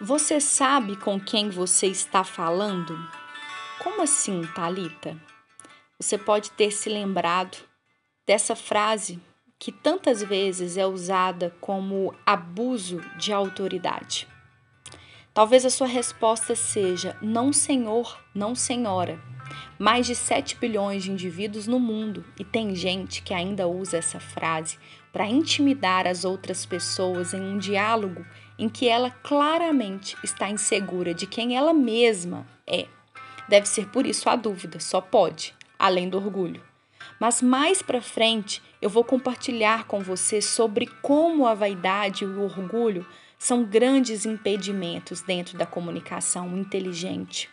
Você sabe com quem você está falando? Como assim, Talita? Você pode ter se lembrado dessa frase que tantas vezes é usada como abuso de autoridade. Talvez a sua resposta seja: não, senhor, não, senhora. Mais de 7 bilhões de indivíduos no mundo e tem gente que ainda usa essa frase para intimidar as outras pessoas em um diálogo em que ela claramente está insegura de quem ela mesma é. Deve ser por isso a dúvida, só pode, além do orgulho. Mas mais para frente eu vou compartilhar com você sobre como a vaidade e o orgulho são grandes impedimentos dentro da comunicação inteligente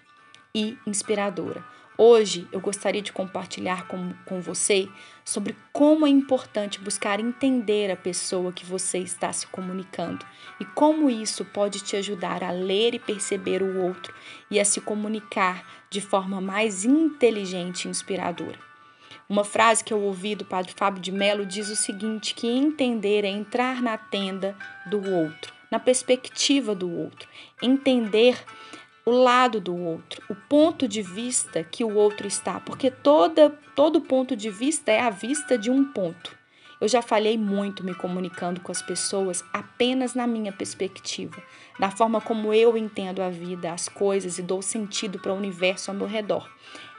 e inspiradora. Hoje eu gostaria de compartilhar com, com você sobre como é importante buscar entender a pessoa que você está se comunicando e como isso pode te ajudar a ler e perceber o outro e a se comunicar de forma mais inteligente e inspiradora. Uma frase que eu ouvi do Padre Fábio de Mello diz o seguinte: que entender é entrar na tenda do outro, na perspectiva do outro, entender o lado do outro, o ponto de vista que o outro está, porque toda, todo ponto de vista é a vista de um ponto. Eu já falhei muito me comunicando com as pessoas apenas na minha perspectiva, da forma como eu entendo a vida, as coisas e dou sentido para o universo ao meu redor.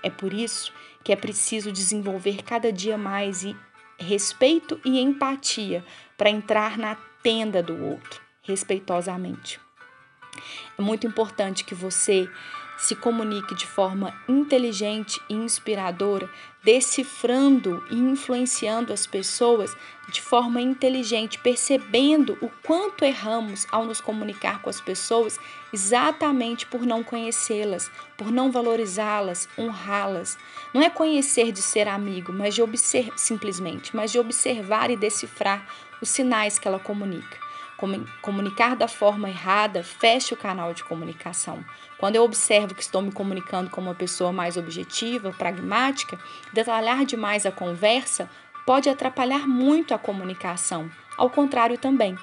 É por isso que é preciso desenvolver cada dia mais e respeito e empatia para entrar na tenda do outro, respeitosamente. É muito importante que você se comunique de forma inteligente e inspiradora, decifrando e influenciando as pessoas de forma inteligente, percebendo o quanto erramos ao nos comunicar com as pessoas exatamente por não conhecê-las, por não valorizá-las, honrá-las. Não é conhecer de ser amigo, mas de observar simplesmente, mas de observar e decifrar os sinais que ela comunica comunicar da forma errada, feche o canal de comunicação. Quando eu observo que estou me comunicando com uma pessoa mais objetiva, pragmática, detalhar demais a conversa pode atrapalhar muito a comunicação. Ao contrário também.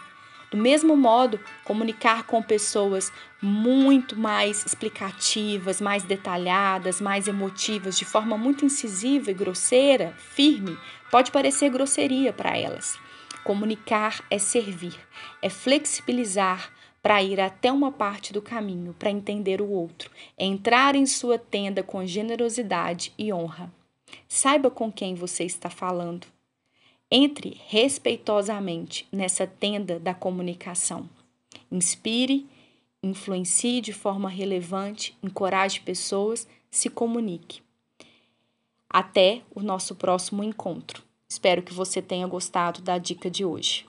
Do mesmo modo, comunicar com pessoas muito mais explicativas, mais detalhadas, mais emotivas, de forma muito incisiva e grosseira, firme, pode parecer grosseria para elas. Comunicar é servir, é flexibilizar para ir até uma parte do caminho, para entender o outro, é entrar em sua tenda com generosidade e honra. Saiba com quem você está falando. Entre respeitosamente nessa tenda da comunicação. Inspire, influencie de forma relevante, encoraje pessoas, se comunique. Até o nosso próximo encontro. Espero que você tenha gostado da dica de hoje.